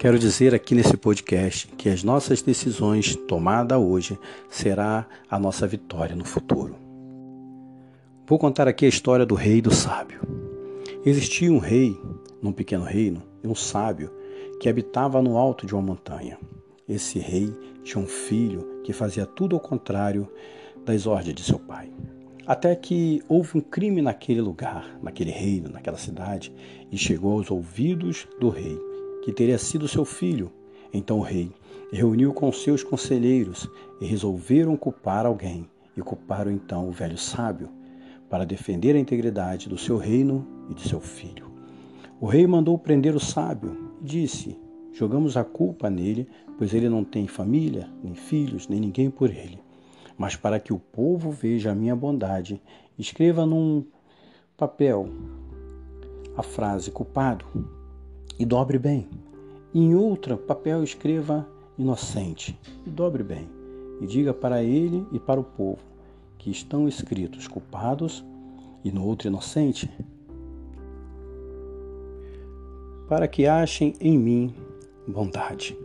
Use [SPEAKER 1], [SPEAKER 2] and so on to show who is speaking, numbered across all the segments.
[SPEAKER 1] Quero dizer aqui nesse podcast que as nossas decisões tomadas hoje será a nossa vitória no futuro. Vou contar aqui a história do rei e do sábio. Existia um rei num pequeno reino e um sábio que habitava no alto de uma montanha. Esse rei tinha um filho que fazia tudo ao contrário das ordens de seu pai. Até que houve um crime naquele lugar, naquele reino, naquela cidade, e chegou aos ouvidos do rei, que teria sido seu filho. Então o rei reuniu com seus conselheiros e resolveram culpar alguém, e culparam então o velho sábio, para defender a integridade do seu reino e de seu filho. O rei mandou prender o sábio e disse: Jogamos a culpa nele, pois ele não tem família, nem filhos, nem ninguém por ele. Mas para que o povo veja a minha bondade, escreva num papel a frase culpado e dobre bem. Em outro papel escreva inocente e dobre bem. E diga para ele e para o povo que estão escritos culpados e no outro inocente, para que achem em mim bondade.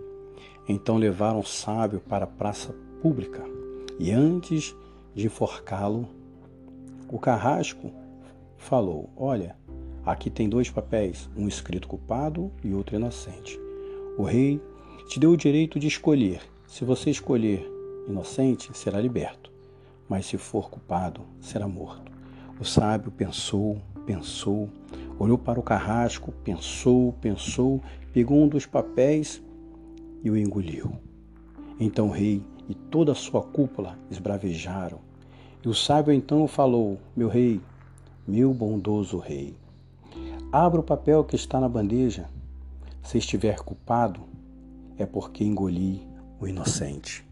[SPEAKER 1] Então levaram o sábio para a praça pública e antes de enforcá-lo, o carrasco falou: Olha, aqui tem dois papéis, um escrito culpado e outro inocente. O rei te deu o direito de escolher. Se você escolher inocente, será liberto, mas se for culpado, será morto. O sábio pensou, pensou, olhou para o carrasco, pensou, pensou, pegou um dos papéis e o engoliu. Então o rei e toda a sua cúpula esbravejaram. E o sábio então falou: Meu rei, meu bondoso rei, abra o papel que está na bandeja. Se estiver culpado, é porque engoli o inocente.